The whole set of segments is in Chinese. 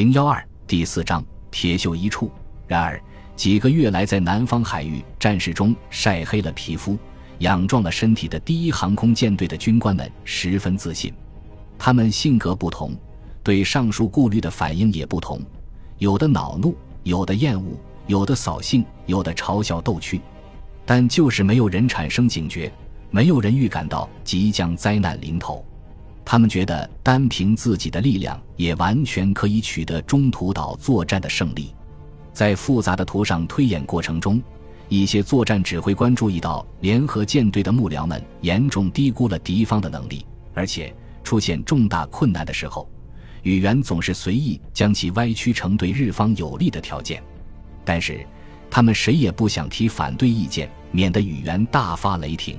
零幺二第四章铁锈一处。然而几个月来在南方海域战事中晒黑了皮肤、养壮了身体的第一航空舰队的军官们十分自信。他们性格不同，对上述顾虑的反应也不同，有的恼怒，有的厌恶，有的扫兴，有的嘲笑逗趣。但就是没有人产生警觉，没有人预感到即将灾难临头。他们觉得单凭自己的力量也完全可以取得中途岛作战的胜利。在复杂的图上推演过程中，一些作战指挥官注意到联合舰队的幕僚们严重低估了敌方的能力，而且出现重大困难的时候，宇垣总是随意将其歪曲成对日方有利的条件。但是，他们谁也不想提反对意见，免得宇垣大发雷霆。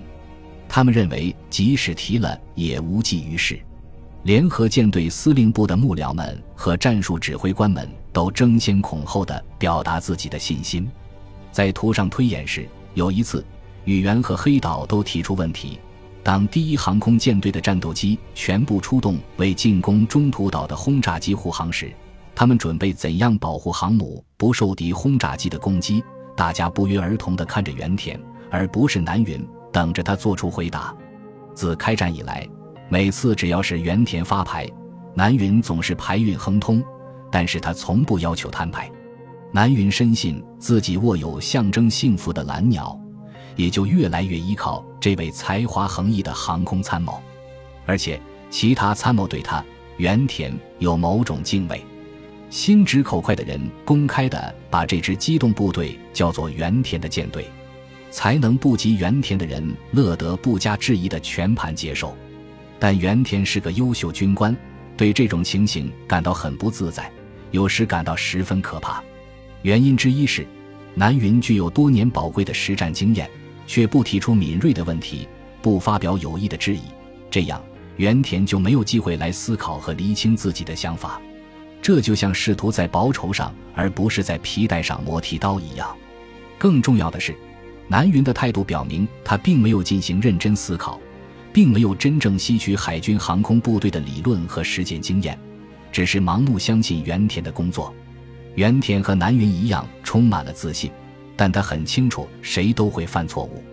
他们认为，即使提了也无济于事。联合舰队司令部的幕僚们和战术指挥官们都争先恐后地表达自己的信心。在图上推演时，有一次，宇垣和黑岛都提出问题：当第一航空舰队的战斗机全部出动为进攻中途岛的轰炸机护航时，他们准备怎样保护航母不受敌轰炸机的攻击？大家不约而同地看着原田，而不是南云。等着他做出回答。自开战以来，每次只要是原田发牌，南云总是牌运亨通，但是他从不要求摊牌。南云深信自己握有象征幸福的蓝鸟，也就越来越依靠这位才华横溢的航空参谋，而且其他参谋对他原田有某种敬畏。心直口快的人公开的把这支机动部队叫做原田的舰队。才能不及原田的人乐得不加质疑的全盘接受，但原田是个优秀军官，对这种情形感到很不自在，有时感到十分可怕。原因之一是，南云具有多年宝贵的实战经验，却不提出敏锐的问题，不发表有益的质疑，这样原田就没有机会来思考和厘清自己的想法。这就像试图在薄绸上而不是在皮带上磨剃刀一样。更重要的是。南云的态度表明，他并没有进行认真思考，并没有真正吸取海军航空部队的理论和实践经验，只是盲目相信原田的工作。原田和南云一样，充满了自信，但他很清楚谁都会犯错误。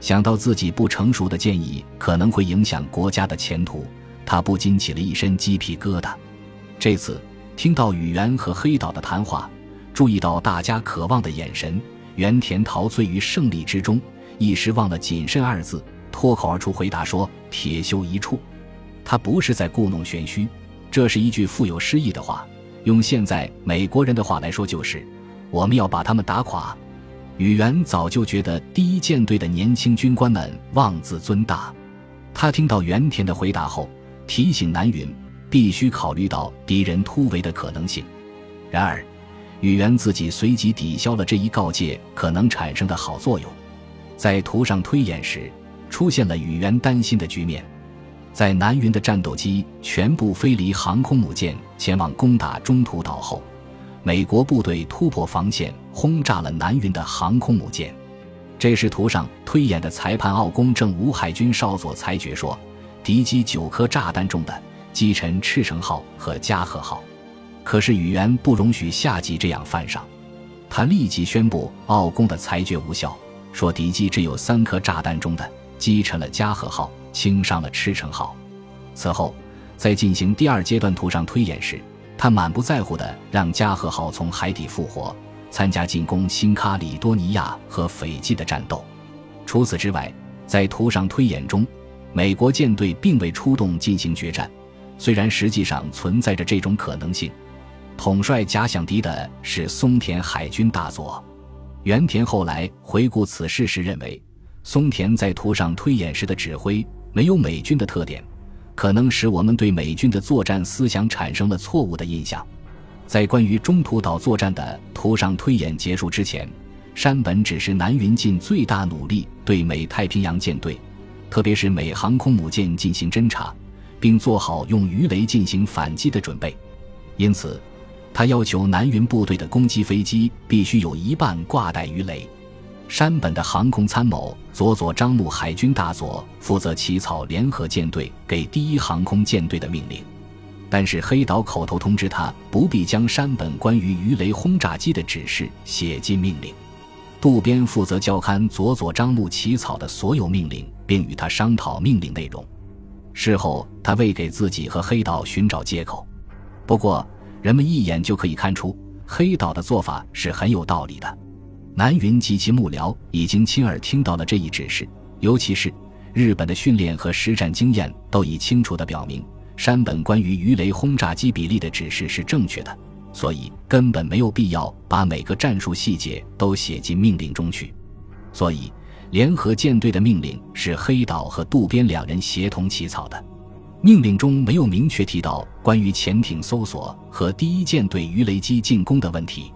想到自己不成熟的建议可能会影响国家的前途，他不禁起了一身鸡皮疙瘩。这次听到宇垣和黑岛的谈话，注意到大家渴望的眼神。原田陶醉于胜利之中，一时忘了谨慎二字，脱口而出回答说：“铁锈一处。”他不是在故弄玄虚，这是一句富有诗意的话。用现在美国人的话来说，就是我们要把他们打垮。宇垣早就觉得第一舰队的年轻军官们妄自尊大。他听到原田的回答后，提醒南云必须考虑到敌人突围的可能性。然而。宇垣自己随即抵消了这一告诫可能产生的好作用，在图上推演时，出现了宇垣担心的局面。在南云的战斗机全部飞离航空母舰前往攻打中途岛后，美国部队突破防线轰炸了南云的航空母舰。这时，图上推演的裁判奥宫正武海军少佐裁决说，敌机九颗炸弹中的击沉赤城号和加贺号。可是宇垣不容许下级这样犯上，他立即宣布奥宫的裁决无效，说敌机只有三颗炸弹中的击沉了加贺号，轻伤了赤城号。此后，在进行第二阶段图上推演时，他满不在乎地让加贺号从海底复活，参加进攻新喀里多尼亚和斐济的战斗。除此之外，在图上推演中，美国舰队并未出动进行决战，虽然实际上存在着这种可能性。统帅假想敌的是松田海军大佐，原田后来回顾此事时认为，松田在图上推演时的指挥没有美军的特点，可能使我们对美军的作战思想产生了错误的印象。在关于中途岛作战的图上推演结束之前，山本指示南云尽最大努力对美太平洋舰队，特别是美航空母舰进行侦察，并做好用鱼雷进行反击的准备。因此。他要求南云部队的攻击飞机必须有一半挂带鱼雷。山本的航空参谋佐佐张木海军大佐负责起草联合舰队给第一航空舰队的命令。但是黑岛口头通知他不必将山本关于鱼雷轰炸机的指示写进命令。渡边负责校勘佐佐章木起草的所有命令，并与他商讨命令内容。事后，他未给自己和黑岛寻找借口。不过，人们一眼就可以看出，黑岛的做法是很有道理的。南云及其幕僚已经亲耳听到了这一指示，尤其是日本的训练和实战经验都已清楚地表明，山本关于鱼雷轰炸机比例的指示是正确的。所以根本没有必要把每个战术细节都写进命令中去。所以，联合舰队的命令是黑岛和渡边两人协同起草的。命令中没有明确提到关于潜艇搜索和第一舰队鱼雷机进攻的问题。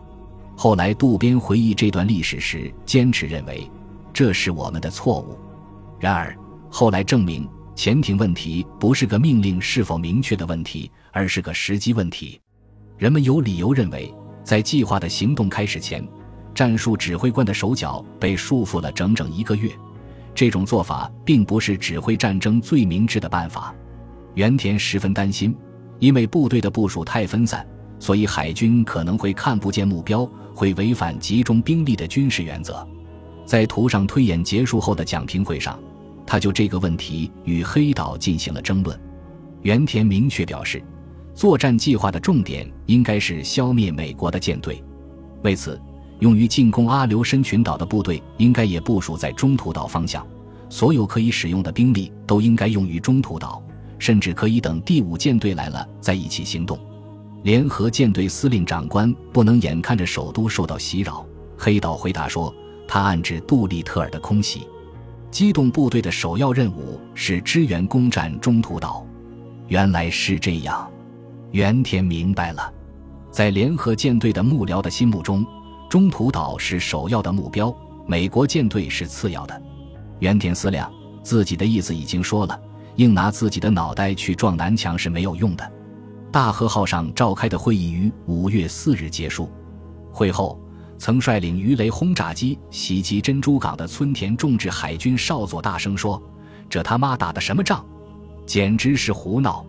后来，渡边回忆这段历史时，坚持认为这是我们的错误。然而，后来证明，潜艇问题不是个命令是否明确的问题，而是个时机问题。人们有理由认为，在计划的行动开始前，战术指挥官的手脚被束缚了整整一个月。这种做法并不是指挥战争最明智的办法。原田十分担心，因为部队的部署太分散，所以海军可能会看不见目标，会违反集中兵力的军事原则。在图上推演结束后的讲评会上，他就这个问题与黑岛进行了争论。原田明确表示。作战计划的重点应该是消灭美国的舰队，为此，用于进攻阿留申群岛的部队应该也部署在中途岛方向。所有可以使用的兵力都应该用于中途岛，甚至可以等第五舰队来了再一起行动。联合舰队司令长官不能眼看着首都受到袭扰。黑岛回答说，他暗指杜立特尔的空袭。机动部队的首要任务是支援攻占中途岛。原来是这样。原田明白了，在联合舰队的幕僚的心目中，中途岛是首要的目标，美国舰队是次要的。原田思量，自己的意思已经说了，硬拿自己的脑袋去撞南墙是没有用的。大和号上召开的会议于五月四日结束。会后，曾率领鱼雷轰炸机袭击珍珠港的村田重治海军少佐大声说：“这他妈打的什么仗？简直是胡闹！”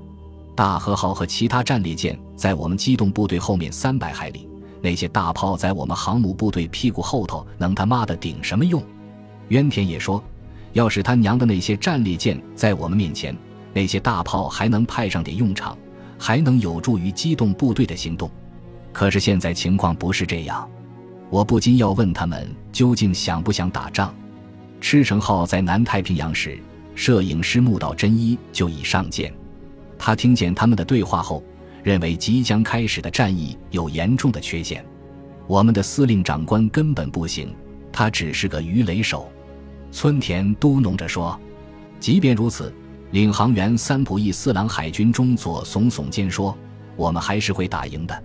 大和号和其他战列舰在我们机动部队后面三百海里，那些大炮在我们航母部队屁股后头，能他妈的顶什么用？渊田也说，要是他娘的那些战列舰在我们面前，那些大炮还能派上点用场，还能有助于机动部队的行动。可是现在情况不是这样，我不禁要问他们究竟想不想打仗？赤城号在南太平洋时，摄影师木岛真一就已上舰。他听见他们的对话后，认为即将开始的战役有严重的缺陷。我们的司令长官根本不行，他只是个鱼雷手。村田嘟哝着说：“即便如此，领航员三浦义四郎海军中佐耸耸肩说，我们还是会打赢的。”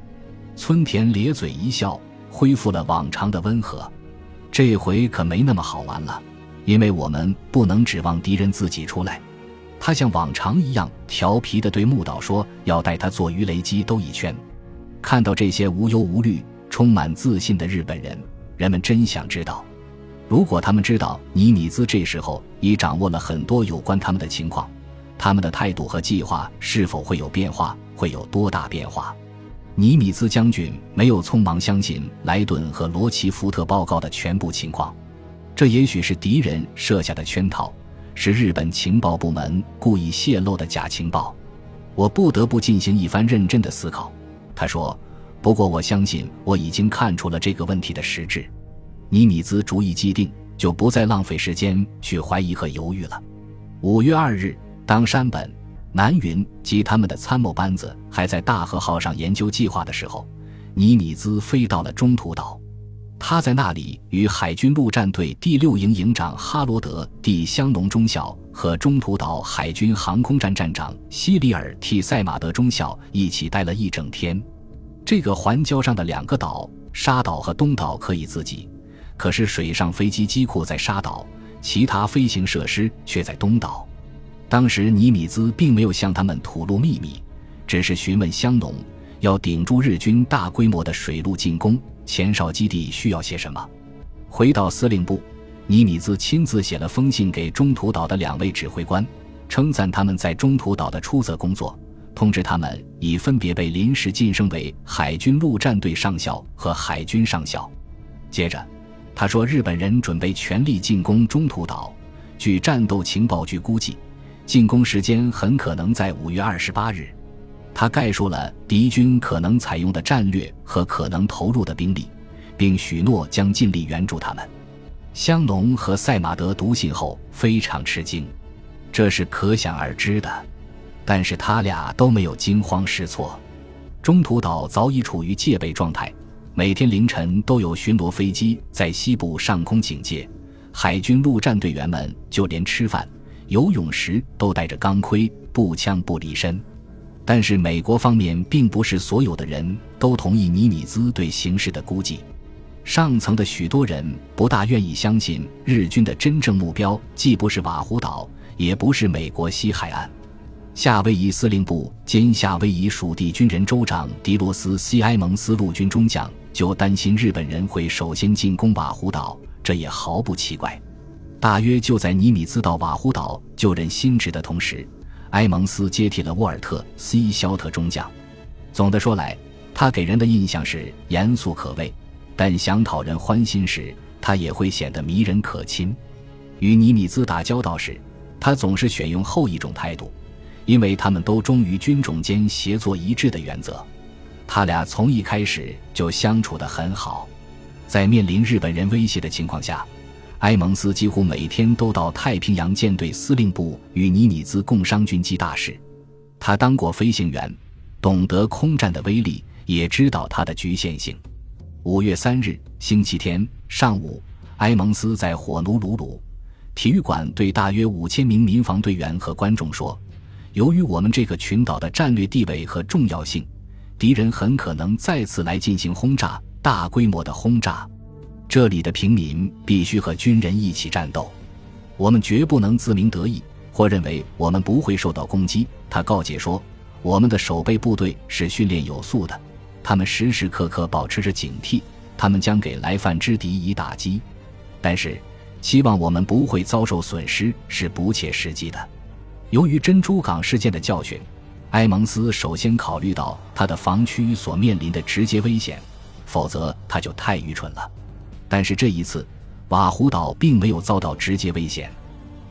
村田咧嘴一笑，恢复了往常的温和。这回可没那么好玩了，因为我们不能指望敌人自己出来。他像往常一样调皮地对木岛说：“要带他做鱼雷机兜一圈。”看到这些无忧无虑、充满自信的日本人，人们真想知道，如果他们知道尼米兹这时候已掌握了很多有关他们的情况，他们的态度和计划是否会有变化，会有多大变化？尼米兹将军没有匆忙相信莱顿和罗奇福特报告的全部情况，这也许是敌人设下的圈套。是日本情报部门故意泄露的假情报，我不得不进行一番认真的思考。他说：“不过我相信我已经看出了这个问题的实质。”尼米兹主意既定，就不再浪费时间去怀疑和犹豫了。五月二日，当山本、南云及他们的参谋班子还在大和号上研究计划的时候，尼米兹飞到了中途岛。他在那里与海军陆战队第六营营长哈罗德·蒂香农中校和中途岛海军航空站站长希里尔·替塞马德中校一起待了一整天。这个环礁上的两个岛沙岛和东岛可以自己，可是水上飞机机库在沙岛，其他飞行设施却在东岛。当时尼米兹并没有向他们吐露秘密，只是询问香农要顶住日军大规模的水陆进攻。前哨基地需要些什么？回到司令部，尼米兹亲自写了封信给中途岛的两位指挥官，称赞他们在中途岛的出色工作，通知他们已分别被临时晋升为海军陆战队上校和海军上校。接着，他说日本人准备全力进攻中途岛。据战斗情报局估计，进攻时间很可能在五月二十八日。他概述了敌军可能采用的战略和可能投入的兵力，并许诺将尽力援助他们。香农和赛马德读信后非常吃惊，这是可想而知的。但是他俩都没有惊慌失措。中途岛早已处于戒备状态，每天凌晨都有巡逻飞机在西部上空警戒。海军陆战队员们就连吃饭、游泳时都带着钢盔，步枪不离身。但是美国方面并不是所有的人都同意尼米兹对形势的估计，上层的许多人不大愿意相信日军的真正目标既不是瓦胡岛，也不是美国西海岸。夏威夷司令部兼夏威夷属地军人州长迪罗斯 ·C· 埃蒙斯陆军中将就担心日本人会首先进攻瓦胡岛，这也毫不奇怪。大约就在尼米兹到瓦胡岛就任新职的同时。埃蒙斯接替了沃尔特 ·C· 肖特中将。总的说来，他给人的印象是严肃可畏，但想讨人欢心时，他也会显得迷人可亲。与尼米兹打交道时，他总是选用后一种态度，因为他们都忠于军种间协作一致的原则。他俩从一开始就相处得很好，在面临日本人威胁的情况下。埃蒙斯几乎每天都到太平洋舰队司令部与尼米兹共商军机大事。他当过飞行员，懂得空战的威力，也知道它的局限性。五月三日，星期天上午，埃蒙斯在火奴鲁鲁体育馆对大约五千名民防队员和观众说：“由于我们这个群岛的战略地位和重要性，敌人很可能再次来进行轰炸，大规模的轰炸。”这里的平民必须和军人一起战斗，我们绝不能自鸣得意或认为我们不会受到攻击。他告诫说：“我们的守备部队是训练有素的，他们时时刻刻保持着警惕，他们将给来犯之敌以打击。但是，希望我们不会遭受损失是不切实际的。由于珍珠港事件的教训，埃蒙斯首先考虑到他的防区所面临的直接危险，否则他就太愚蠢了。”但是这一次，瓦胡岛并没有遭到直接危险。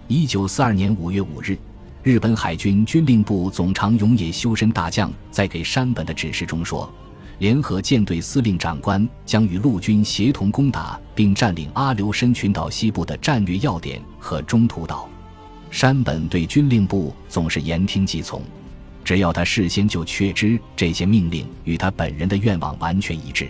一九四二年五月五日，日本海军军令部总长永野修身大将在给山本的指示中说：“联合舰队司令长官将与陆军协同攻打并占领阿留申群岛西部的战略要点和中途岛。”山本对军令部总是言听计从，只要他事先就确知这些命令与他本人的愿望完全一致。